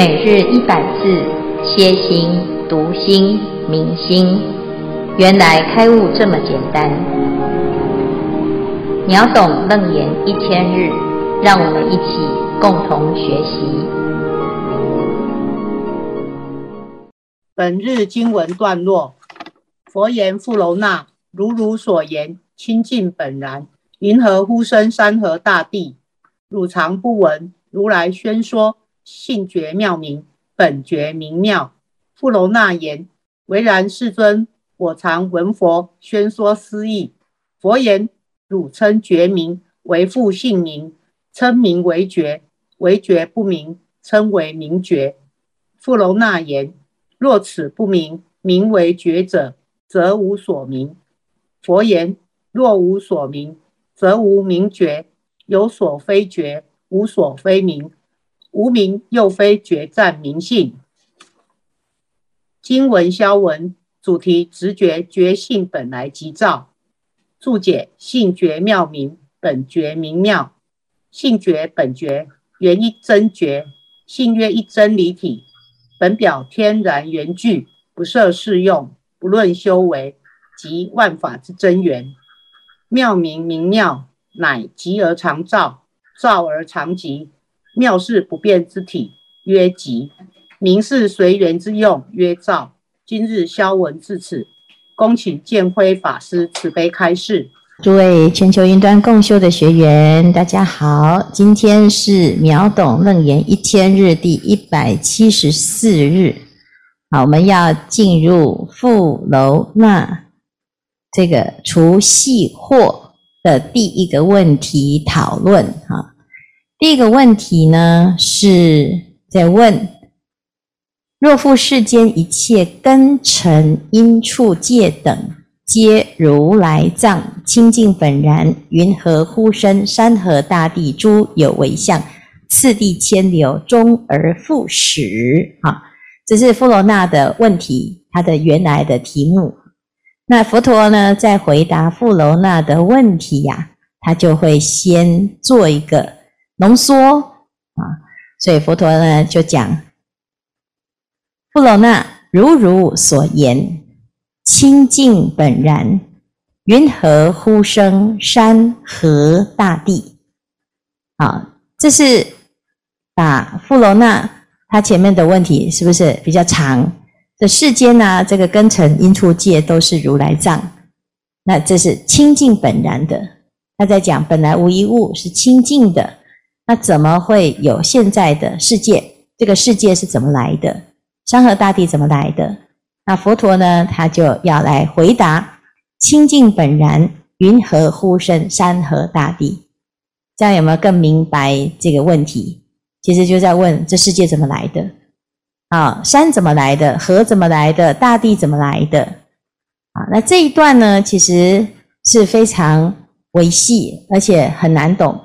每日一百字，歇心、读心、明心，原来开悟这么简单。秒懂楞严一千日，让我们一起共同学习。本日经文段落：佛言富楼那，如汝所言，清净本然，云何呼声山河大地？汝常不闻如来宣说？性觉妙明，本觉明妙。富楼那言：唯然，世尊，我常闻佛宣说思义。佛言：汝称觉明，为复性明；称名为觉，为觉不明，称为明觉。富楼那言：若此不明，名为觉者，则无所明。佛言：若无所明，则无明觉。有所非觉，无所非明。无名又非觉战明性。经文消文主题：直觉觉性本来即照。注解：性觉妙明，本觉明妙。性觉本觉原一真觉，性曰一真离体，本表天然原具，不设适用，不论修为，即万法之真源。妙明明妙，乃寂而常照，照而常寂。妙是不变之体，曰吉；明是随缘之用，曰照。今日消文至此，恭请见辉法师慈悲开示。诸位全球云端共修的学员，大家好，今天是秒懂楞严一千日第一百七十四日。好，我们要进入富楼那这个除系惑的第一个问题讨论。哈。第一个问题呢，是在问：若复世间一切根尘因处界等，皆如来藏清净本然，云何呼声山河大地诸有为相，次第迁流，终而复始？哈，这是富罗那的问题，它的原来的题目。那佛陀呢，在回答富罗那的问题呀、啊，他就会先做一个。浓缩啊，所以佛陀呢就讲：富罗那，如汝所言，清净本然，云何呼声山河大地？啊，这是把富楼那他前面的问题是不是比较长？这世间呢、这个根尘因处界都是如来藏，那这是清净本然的。他在讲本来无一物是清净的。那怎么会有现在的世界？这个世界是怎么来的？山河大地怎么来的？那佛陀呢？他就要来回答：清净本然，云何呼声山河大地？这样有没有更明白这个问题？其实就在问这世界怎么来的？啊，山怎么来的？河怎么来的？大地怎么来的？啊，那这一段呢，其实是非常微细，而且很难懂，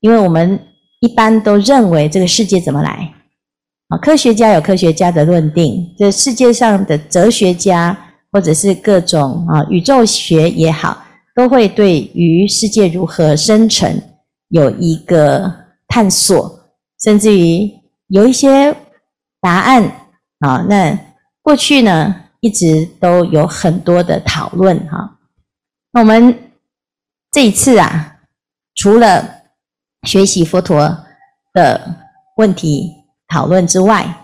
因为我们。一般都认为这个世界怎么来？啊，科学家有科学家的论定，这世界上的哲学家或者是各种啊宇宙学也好，都会对于世界如何生成有一个探索，甚至于有一些答案啊。那过去呢，一直都有很多的讨论哈。那我们这一次啊，除了学习佛陀的问题讨论之外，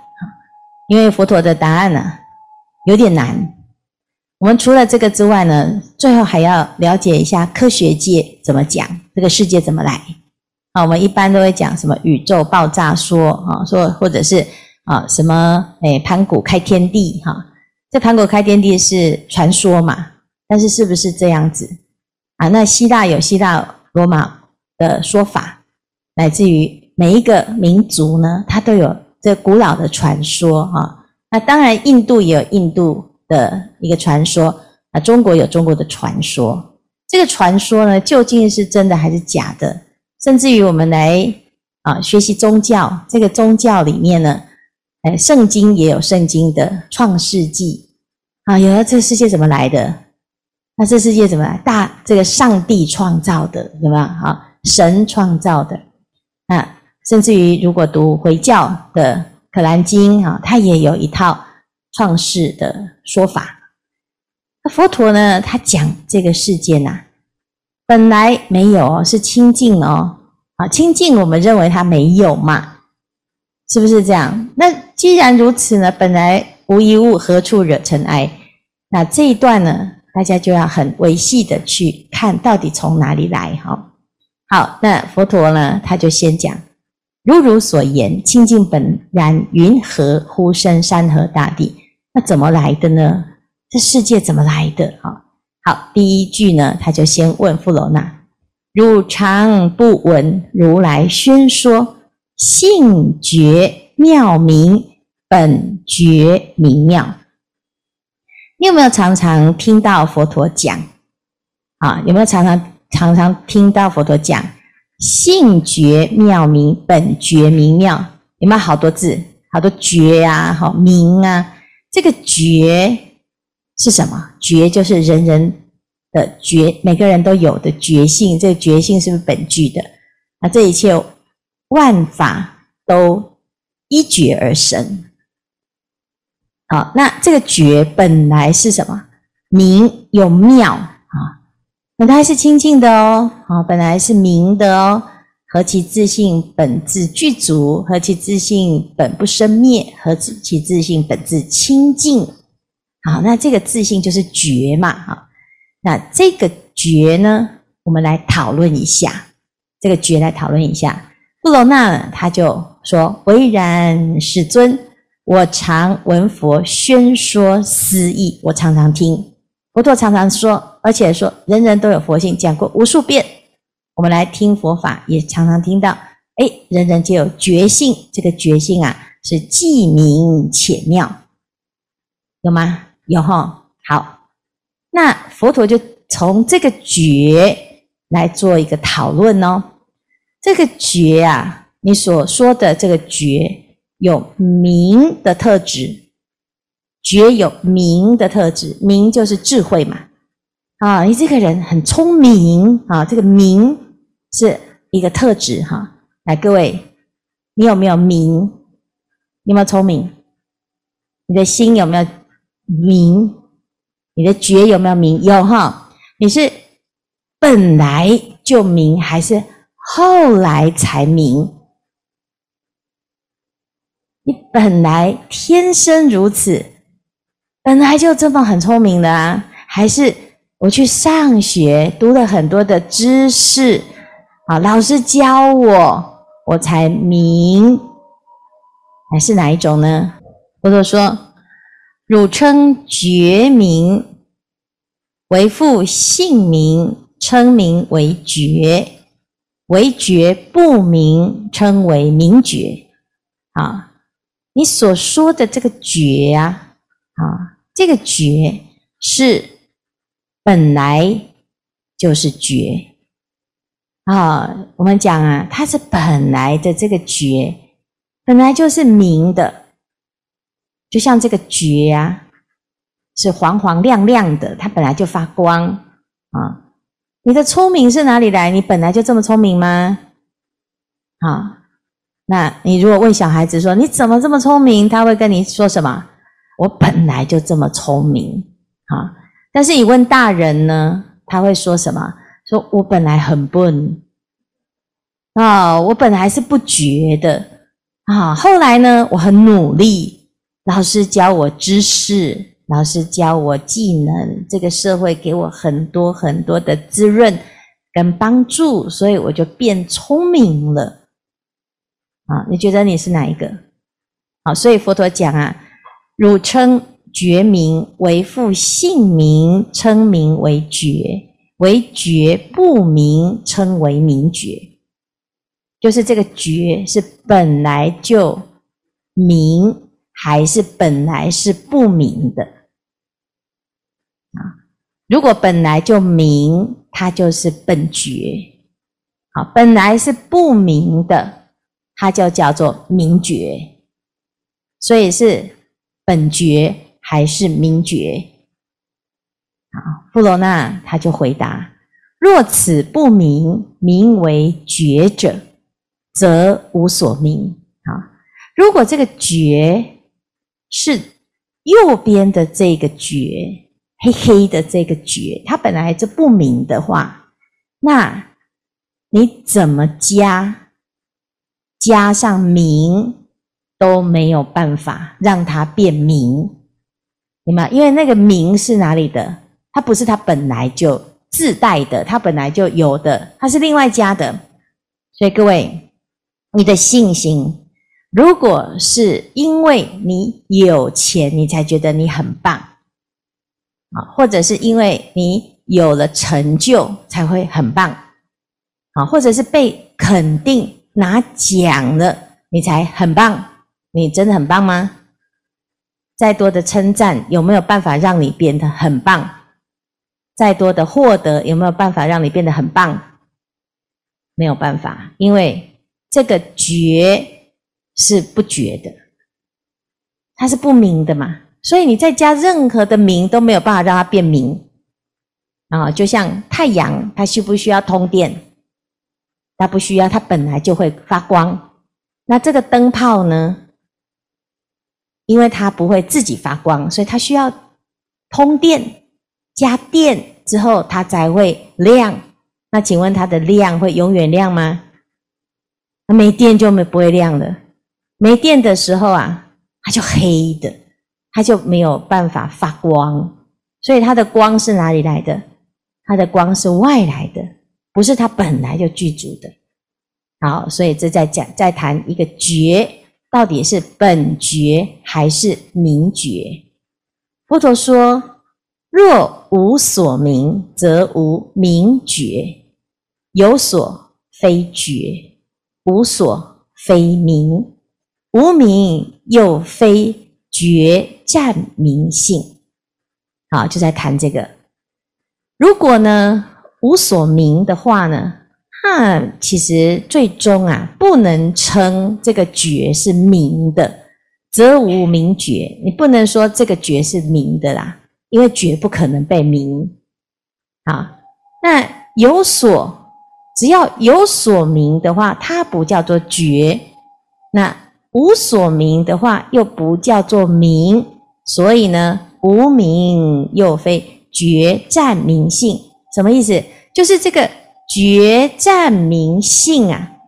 因为佛陀的答案呢有点难，我们除了这个之外呢，最后还要了解一下科学界怎么讲这个世界怎么来。啊，我们一般都会讲什么宇宙爆炸说啊，说或者是啊什么诶盘古开天地哈，这盘古开天地是传说嘛，但是是不是这样子啊？那希腊有希腊罗马的说法。乃至于每一个民族呢，它都有这古老的传说啊。那当然，印度也有印度的一个传说，啊，中国有中国的传说。这个传说呢，究竟是真的还是假的？甚至于我们来啊学习宗教，这个宗教里面呢，哎，圣经也有圣经的创世纪啊，有了这世界怎么来的？那这世界怎么来？大这个上帝创造的，对吧？啊，神创造的。啊甚至于，如果读回教的可兰经啊，它也有一套创世的说法。那佛陀呢，他讲这个世界呐，本来没有，是清净哦。啊，清净，我们认为它没有嘛，是不是这样？那既然如此呢，本来无一物，何处惹尘埃？那这一段呢，大家就要很维系的去看到底从哪里来哈。好，那佛陀呢，他就先讲，如汝所言，清净本然，云何呼声山河大地？那怎么来的呢？这世界怎么来的？哈，好，第一句呢，他就先问富罗那。汝常不闻如来宣说性觉妙明本觉明妙？你有没有常常听到佛陀讲？啊，有没有常常常常听到佛陀讲性觉妙明本觉明妙？有没有好多字？好多觉啊，好明啊。这个觉是什么？觉就是人人。的觉，每个人都有的觉性，这个觉性是不是本具的？那这一切万法都一觉而生。好，那这个觉本来是什么？明有妙，本来是清净的哦，好，本来是明的哦。何其自性本自具足，何其自性本不生灭，何其自性本自清净。好，那这个自性就是觉嘛，哈。那这个觉呢，我们来讨论一下。这个觉来讨论一下。富楼那他就说：“唯然，世尊，我常闻佛宣说斯义，我常常听佛陀常常说，而且说人人都有佛性，讲过无数遍。我们来听佛法，也常常听到，哎，人人皆有觉性。这个觉性啊，是既明且妙，有吗？有哈。好。”那佛陀就从这个觉来做一个讨论哦。这个觉啊，你所说的这个觉有明的特质，觉有明的特质，明就是智慧嘛。啊，你这个人很聪明啊，这个明是一个特质哈。来，各位，你有没有明？你有没有聪明？你的心有没有明？你的觉有没有明？有哈，你是本来就明，还是后来才明？你本来天生如此，本来就这么很聪明的啊？还是我去上学读了很多的知识，啊，老师教我，我才明？还是哪一种呢？或者说？汝称觉明，为父姓名，称名为觉；为觉不明，称为明觉。啊，你所说的这个觉啊，啊，这个觉是本来就是觉。啊，我们讲啊，它是本来的这个觉，本来就是明的。就像这个觉啊，是黄黄亮亮的，它本来就发光啊。你的聪明是哪里来？你本来就这么聪明吗？啊，那你如果问小孩子说你怎么这么聪明，他会跟你说什么？我本来就这么聪明啊。但是你问大人呢，他会说什么？说我本来很笨啊，我本来是不觉的啊，后来呢，我很努力。老师教我知识，老师教我技能，这个社会给我很多很多的滋润跟帮助，所以我就变聪明了。啊，你觉得你是哪一个？好，所以佛陀讲啊，汝称觉名，为复姓名，称名为觉；为觉不明，称为明觉。就是这个觉是本来就明。还是本来是不明的啊！如果本来就明，它就是本觉。好，本来是不明的，它就叫做明觉。所以是本觉还是明觉？啊，富罗那他就回答：若此不明，名为觉者，则无所明。如果这个觉是右边的这个觉，黑黑的这个觉，它本来就不明的话，那你怎么加加上明都没有办法让它变明，明白？因为那个明是哪里的？它不是它本来就自带的，它本来就有的，它是另外加的。所以各位，你的信心。如果是因为你有钱，你才觉得你很棒，啊，或者是因为你有了成就才会很棒，啊，或者是被肯定拿奖了，你才很棒，你真的很棒吗？再多的称赞有没有办法让你变得很棒？再多的获得有没有办法让你变得很棒？没有办法，因为这个觉。是不觉的，它是不明的嘛，所以你再加任何的明都没有办法让它变明啊！就像太阳，它需不需要通电？它不需要，它本来就会发光。那这个灯泡呢？因为它不会自己发光，所以它需要通电，加电之后它才会亮。那请问它的亮会永远亮吗？那没电就没不会亮了。没电的时候啊，它就黑的，它就没有办法发光，所以它的光是哪里来的？它的光是外来的，不是它本来就具足的。好，所以这在讲，在谈一个觉，到底是本觉还是明觉？佛陀说：若无所明，则无明觉；有所非觉，无所非明。无明又非觉占明性，好，就在谈这个。如果呢无所明的话呢，那其实最终啊不能称这个觉是明的，则无明觉。你不能说这个觉是明的啦，因为觉不可能被明。啊，那有所，只要有所明的话，它不叫做觉。那无所明的话，又不叫做明，所以呢，无明又非觉占明性，什么意思？就是这个觉暂明性啊，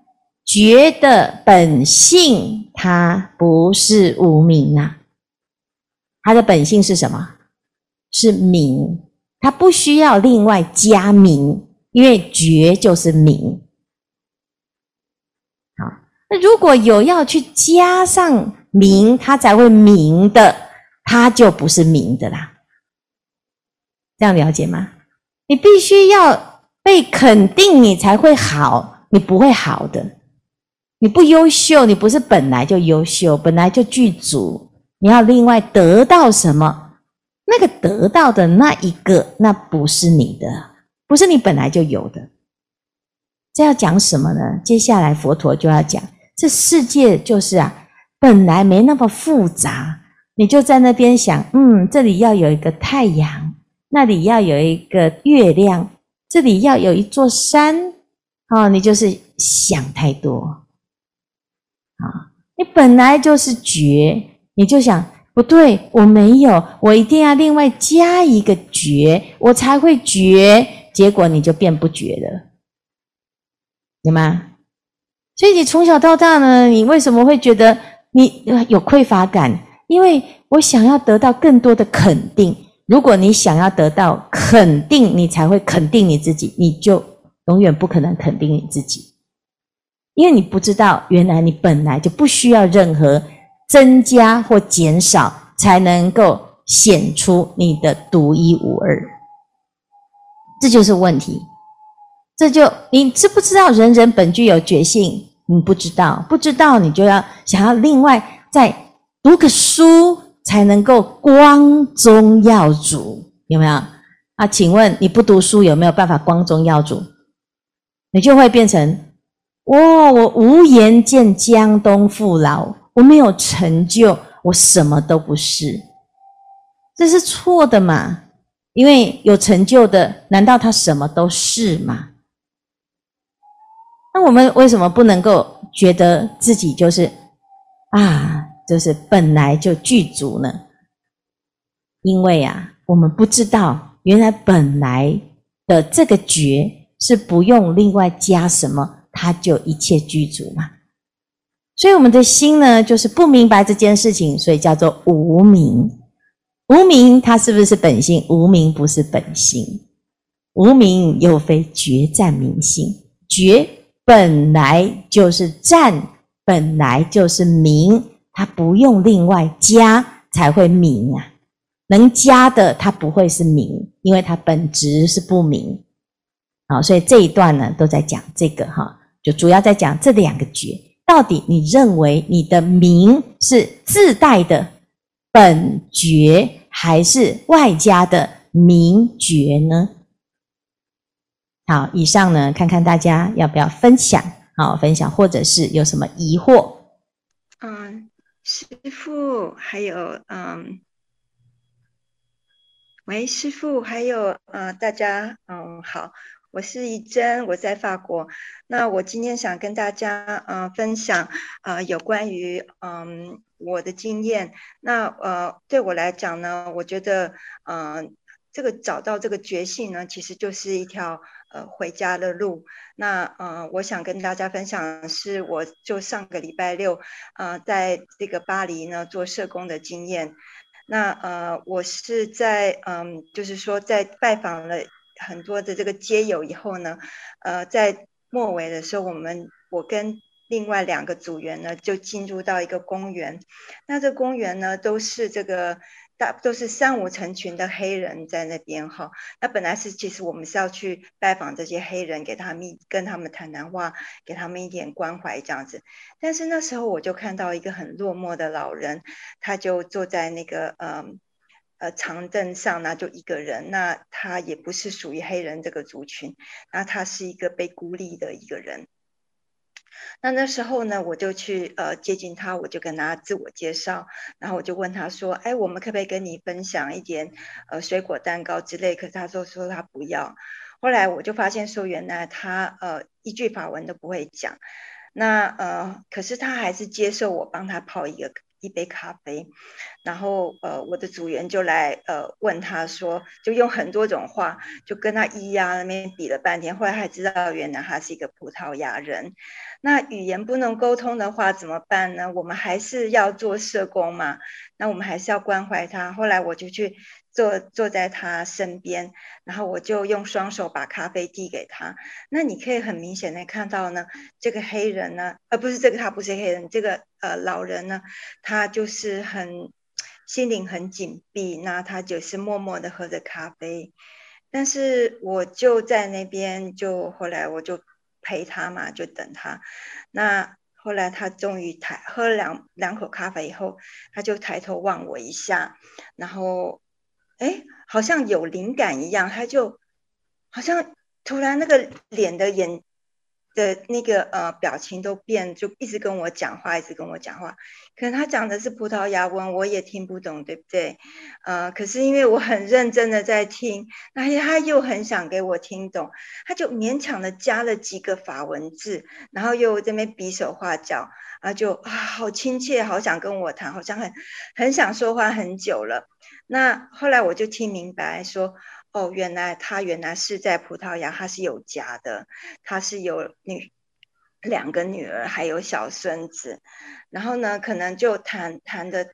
觉的本性它不是无明啊，它的本性是什么？是明，它不需要另外加明，因为觉就是明。那如果有要去加上明，它才会明的，它就不是明的啦。这样了解吗？你必须要被肯定，你才会好，你不会好的。你不优秀，你不是本来就优秀，本来就具足，你要另外得到什么？那个得到的那一个，那不是你的，不是你本来就有的。这要讲什么呢？接下来佛陀就要讲。这世界就是啊，本来没那么复杂，你就在那边想，嗯，这里要有一个太阳，那里要有一个月亮，这里要有一座山，哦，你就是想太多，啊，你本来就是觉，你就想不对，我没有，我一定要另外加一个觉，我才会觉，结果你就变不觉了，有吗？所以你从小到大呢，你为什么会觉得你有匮乏感？因为我想要得到更多的肯定。如果你想要得到肯定，你才会肯定你自己，你就永远不可能肯定你自己，因为你不知道原来你本来就不需要任何增加或减少，才能够显出你的独一无二。这就是问题。这就你知不知道人人本具有觉性？你不知道，不知道你就要想要另外再读个书才能够光宗耀祖，有没有？啊，请问你不读书有没有办法光宗耀祖？你就会变成哦，我无颜见江东父老，我没有成就，我什么都不是，这是错的嘛？因为有成就的，难道他什么都是吗？那我们为什么不能够觉得自己就是啊，就是本来就具足呢？因为啊，我们不知道原来本来的这个觉是不用另外加什么，它就一切具足嘛。所以我们的心呢，就是不明白这件事情，所以叫做无明。无明它是不是本性？无明不是本性。无明又非觉暂明性，觉本来就是暂，本来就是明，它不用另外加才会明啊。能加的它不会是明，因为它本质是不明。好，所以这一段呢都在讲这个哈，就主要在讲这两个觉，到底你认为你的明是自带的本觉，还是外加的明觉呢？好，以上呢，看看大家要不要分享，好，分享或者是有什么疑惑？师傅，还有嗯，喂，师傅，还有呃，大家嗯，好，我是怡珍，我在法国。那我今天想跟大家嗯分享呃有关于嗯我的经验。那呃对我来讲呢，我觉得嗯、这个找到这个觉性呢，其实就是一条。呃，回家的路。那呃，我想跟大家分享的是，我就上个礼拜六，呃，在这个巴黎呢做社工的经验。那呃，我是在嗯、就是说在拜访了很多的这个街友以后呢，呃，在末尾的时候，我们我跟另外两个组员呢就进入到一个公园。那这公园呢都是这个。大都是三五成群的黑人在那边哈，那本来是其实我们是要去拜访这些黑人，给他们跟他们谈谈话，给他们一点关怀这样子。但是那时候我就看到一个很落寞的老人，他就坐在那个呃呃长凳上，那就一个人，那他也不是属于黑人这个族群，那他是一个被孤立的一个人。那那时候呢，我就去呃接近他，我就跟他自我介绍，然后我就问他说：“哎，我们可不可以跟你分享一点呃水果蛋糕之类？”可是他说说他不要。后来我就发现说，原来他呃一句法文都不会讲。那呃，可是他还是接受我帮他泡一个。一杯咖啡，然后呃，我的组员就来呃问他说，就用很多种话，就跟他咿呀那边比了半天，后来还知道原来他是一个葡萄牙人。那语言不能沟通的话怎么办呢？我们还是要做社工嘛，那我们还是要关怀他。后来我就去。坐坐在他身边，然后我就用双手把咖啡递给他。那你可以很明显的看到呢，这个黑人呢，呃，不是这个，他不是黑人，这个呃老人呢，他就是很心灵很紧闭，那他就是默默的喝着咖啡。但是我就在那边，就后来我就陪他嘛，就等他。那后来他终于抬喝了两两口咖啡以后，他就抬头望我一下，然后。哎，好像有灵感一样，他就好像突然那个脸的眼的那个呃表情都变，就一直跟我讲话，一直跟我讲话。可能他讲的是葡萄牙文，我也听不懂，对不对？呃，可是因为我很认真的在听，那他又很想给我听懂，他就勉强的加了几个法文字，然后又在那边比手画脚，啊，就啊好亲切，好想跟我谈，好像很很想说话很久了。那后来我就听明白说，哦，原来他原来是在葡萄牙，他是有家的，他是有女两个女儿，还有小孙子。然后呢，可能就谈谈的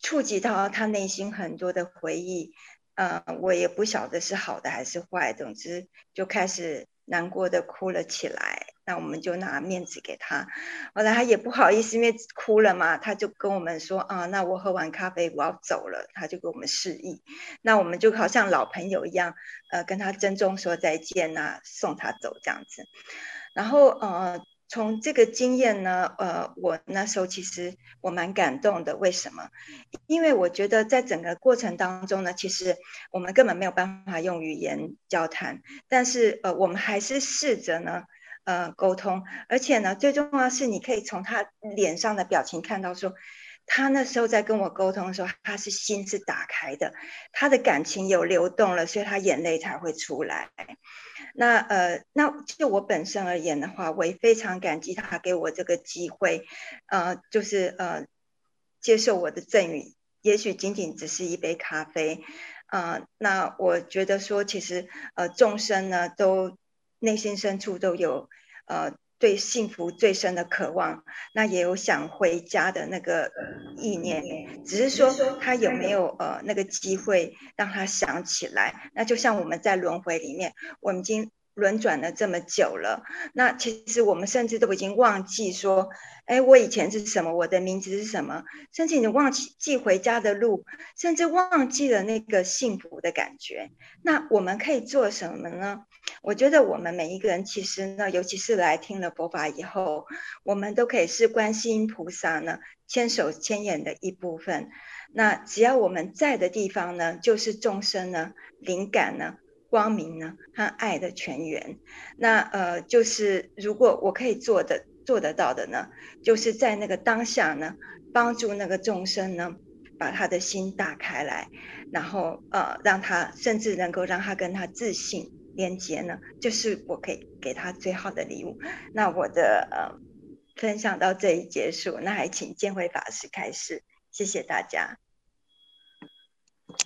触及到他内心很多的回忆，呃，我也不晓得是好的还是坏，总之就开始难过的哭了起来。那我们就拿面子给他，后来他也不好意思，因为哭了嘛，他就跟我们说啊，那我喝完咖啡我要走了，他就给我们示意，那我们就好像老朋友一样，呃，跟他郑重说再见呐、送他走这样子。然后呃，从这个经验呢，呃，我那时候其实我蛮感动的，为什么？因为我觉得在整个过程当中呢，其实我们根本没有办法用语言交谈，但是呃，我们还是试着呢。呃，沟通，而且呢，最重要是，你可以从他脸上的表情看到，说他那时候在跟我沟通的时候，他是心是打开的，他的感情有流动了，所以他眼泪才会出来。那呃，那就我本身而言的话，我也非常感激他给我这个机会，呃，就是呃，接受我的赠与，也许仅仅只是一杯咖啡，呃，那我觉得说，其实呃，众生呢，都内心深处都有呃。对幸福最深的渴望，那也有想回家的那个意念，只是说他有没有呃那个机会让他想起来。那就像我们在轮回里面，我们今轮转了这么久了，那其实我们甚至都已经忘记说，哎，我以前是什么，我的名字是什么，甚至你忘记回家的路，甚至忘记了那个幸福的感觉。那我们可以做什么呢？我觉得我们每一个人，其实呢，尤其是来听了佛法以后，我们都可以是观世音菩萨呢千手千眼的一部分。那只要我们在的地方呢，就是众生呢灵感呢、光明呢和爱的泉源。那呃，就是如果我可以做的做得到的呢，就是在那个当下呢，帮助那个众生呢，把他的心打开来，然后呃，让他甚至能够让他跟他自信。连接呢，就是我可以给他最好的礼物。那我的呃分享到这里结束，那还请见辉法师开始，谢谢大家。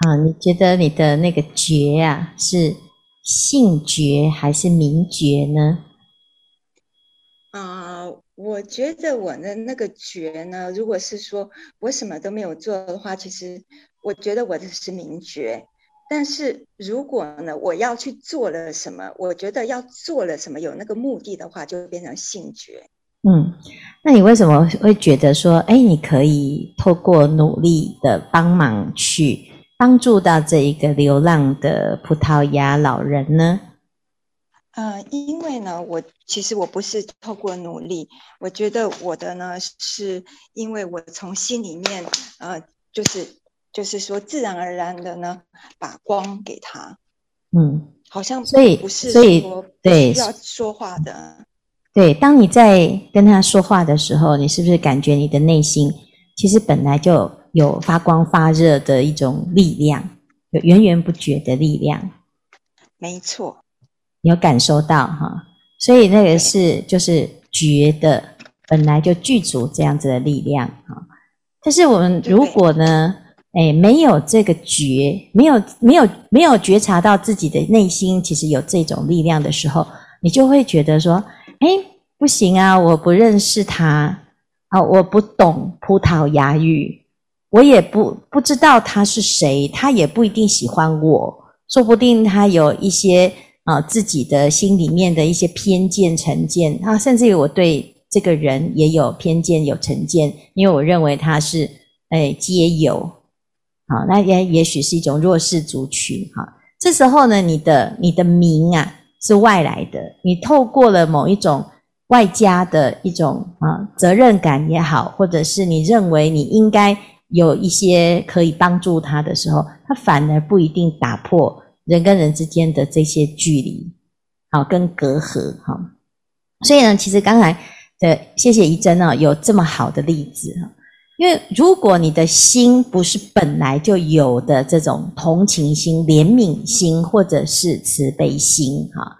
啊，你觉得你的那个觉啊，是性觉还是名觉呢？啊、呃，我觉得我的那个觉呢，如果是说我什么都没有做的话，其实我觉得我的是名觉。但是如果呢，我要去做了什么，我觉得要做了什么有那个目的的话，就会变成性觉。嗯，那你为什么会觉得说，哎，你可以透过努力的帮忙去帮助到这一个流浪的葡萄牙老人呢？呃，因为呢，我其实我不是透过努力，我觉得我的呢，是因为我从心里面，呃，就是。就是说，自然而然的呢，把光给他，嗯，好像所以不是所以对要说话的，对。当你在跟他说话的时候，你是不是感觉你的内心其实本来就有发光发热的一种力量，有源源不绝的力量？没错，你有感受到哈？所以那个是就是觉得本来就具足这样子的力量哈。但是我们如果呢？哎，没有这个觉，没有没有没有觉察到自己的内心其实有这种力量的时候，你就会觉得说，哎，不行啊，我不认识他啊，我不懂葡萄牙语，我也不不知道他是谁，他也不一定喜欢我，说不定他有一些啊自己的心里面的一些偏见成见啊，甚至于我对这个人也有偏见有成见，因为我认为他是哎街友。好，那也也许是一种弱势族群。哈，这时候呢，你的你的名啊是外来的，你透过了某一种外加的一种啊责任感也好，或者是你认为你应该有一些可以帮助他的时候，他反而不一定打破人跟人之间的这些距离，好跟隔阂。哈，所以呢，其实刚才的谢谢怡珍啊，有这么好的例子哈。因为如果你的心不是本来就有的这种同情心、怜悯心，或者是慈悲心，哈，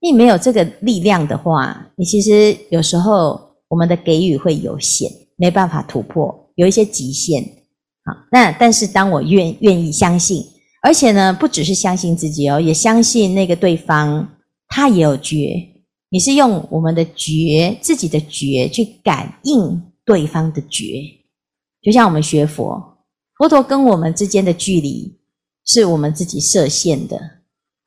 你没有这个力量的话，你其实有时候我们的给予会有限，没办法突破，有一些极限。好，那但是当我愿愿意相信，而且呢，不只是相信自己哦，也相信那个对方他也有觉，你是用我们的觉，自己的觉去感应对方的觉。就像我们学佛，佛陀跟我们之间的距离是我们自己设限的。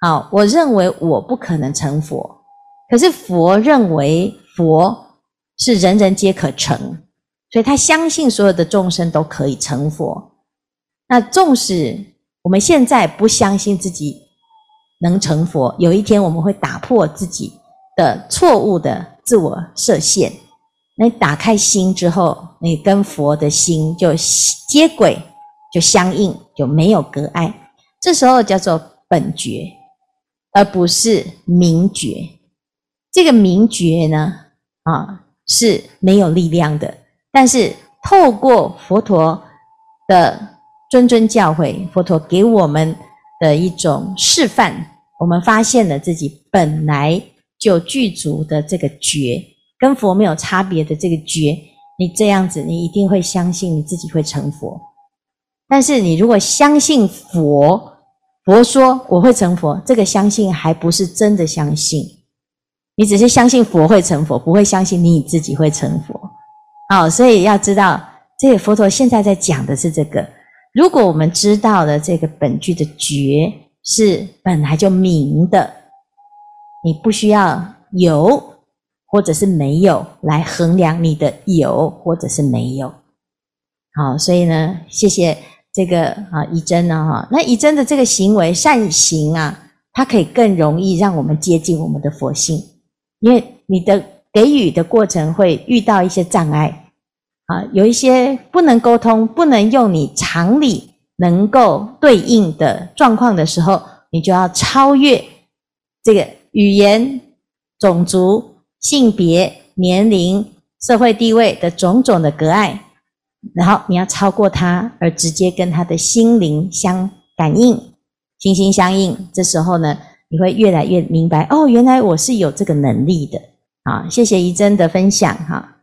好，我认为我不可能成佛，可是佛认为佛是人人皆可成，所以他相信所有的众生都可以成佛。那纵使我们现在不相信自己能成佛，有一天我们会打破自己的错误的自我设限。你打开心之后，你跟佛的心就接轨，就相应，就没有隔碍。这时候叫做本觉，而不是名觉。这个名觉呢，啊，是没有力量的。但是透过佛陀的谆谆教诲，佛陀给我们的一种示范，我们发现了自己本来就具足的这个觉，跟佛没有差别的这个觉，你这样子，你一定会相信你自己会成佛。但是你如果相信佛，佛说我会成佛，这个相信还不是真的相信，你只是相信佛会成佛，不会相信你自己会成佛。好，所以要知道，这个佛陀现在在讲的是这个。如果我们知道了这个本具的觉是本来就明的，你不需要有或者是没有来衡量你的有或者是没有。好，所以呢，谢谢。这个啊，以真呢，哈，那以真的这个行为善行啊，它可以更容易让我们接近我们的佛性，因为你的给予的过程会遇到一些障碍啊，有一些不能沟通、不能用你常理能够对应的状况的时候，你就要超越这个语言、种族、性别、年龄、社会地位的种种的隔碍。然后你要超过他，而直接跟他的心灵相感应，心心相印。这时候呢，你会越来越明白，哦，原来我是有这个能力的。好，谢谢怡珍的分享，哈。